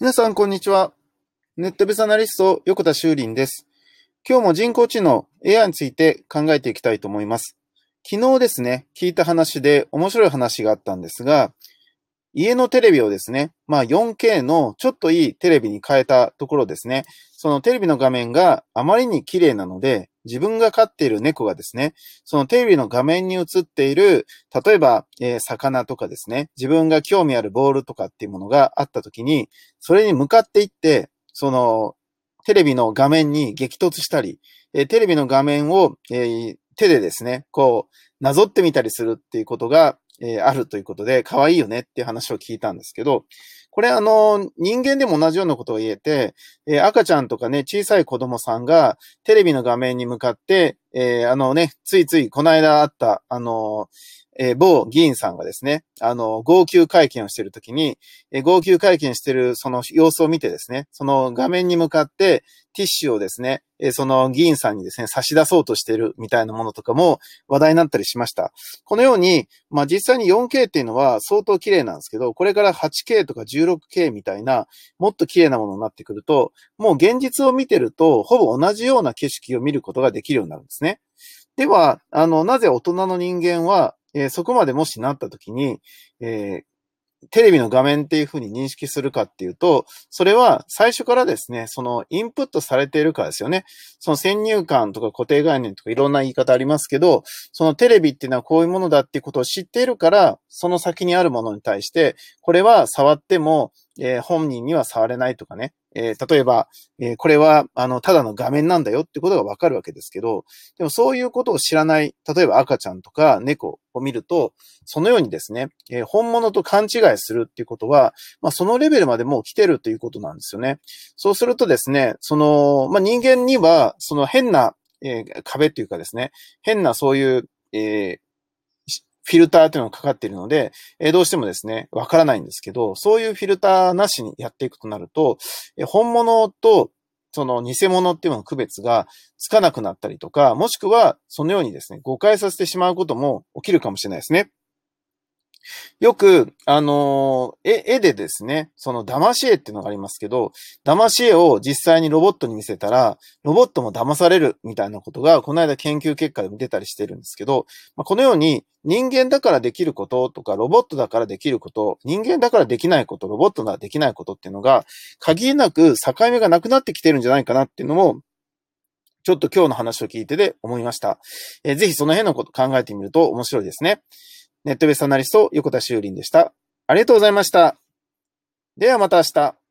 皆さん、こんにちは。ネットベースアナリスト、横田修林です。今日も人工知能 AI について考えていきたいと思います。昨日ですね、聞いた話で面白い話があったんですが、家のテレビをですね、まあ 4K のちょっといいテレビに変えたところですね、そのテレビの画面があまりに綺麗なので、自分が飼っている猫がですね、そのテレビの画面に映っている、例えば、えー、魚とかですね、自分が興味あるボールとかっていうものがあった時に、それに向かっていって、その、テレビの画面に激突したり、えー、テレビの画面を、えー、手でですね、こう、なぞってみたりするっていうことが、えー、あるということで、可愛いよねっていう話を聞いたんですけど、これあの、人間でも同じようなことを言えて、えー、赤ちゃんとかね、小さい子供さんがテレビの画面に向かって、えー、あのね、ついついこの間あった、あの、えー、某議員さんがですね、あの、号泣会見をしているときに、えー、号泣会見しているその様子を見てですね、その画面に向かってティッシュをですね、えー、その議員さんにですね、差し出そうとしているみたいなものとかも話題になったりしました。このように、まあ、実際に 4K っていうのは相当綺麗なんですけど、これから 8K とか 16K みたいな、もっと綺麗なものになってくると、もう現実を見てると、ほぼ同じような景色を見ることができるようになるんですね。では、あの、なぜ大人の人間は、えー、そこまでもしなった時に、えー、テレビの画面っていうふうに認識するかっていうと、それは最初からですね、そのインプットされているからですよね。その先入観とか固定概念とかいろんな言い方ありますけど、そのテレビっていうのはこういうものだっていうことを知っているから、その先にあるものに対して、これは触っても、えー、本人には触れないとかね、えー、例えば、えー、これは、あの、ただの画面なんだよってことがわかるわけですけど、でもそういうことを知らない、例えば赤ちゃんとか猫を見ると、そのようにですね、えー、本物と勘違いするっていうことは、まあ、そのレベルまでもう来てるということなんですよね。そうするとですね、その、まあ、人間には、その変な、え、壁っていうかですね、変なそういう、え、フィルターというのがかかっているので、え、どうしてもですね、わからないんですけど、そういうフィルターなしにやっていくとなると、え、本物とその偽物っていうのの区別がつかなくなったりとか、もしくはそのようにですね、誤解させてしまうことも起きるかもしれないですね。よく、あの絵、絵でですね、その騙し絵っていうのがありますけど、騙し絵を実際にロボットに見せたら、ロボットも騙されるみたいなことが、この間研究結果でも出たりしてるんですけど、まあ、このように人間だからできることとか、ロボットだからできること、人間だからできないこと、ロボットができないことっていうのが、限りなく境目がなくなってきてるんじゃないかなっていうのも、ちょっと今日の話を聞いてで思いました。えー、ぜひその辺のこと考えてみると面白いですね。ネットベースアナリスト、横田修林でした。ありがとうございました。ではまた明日。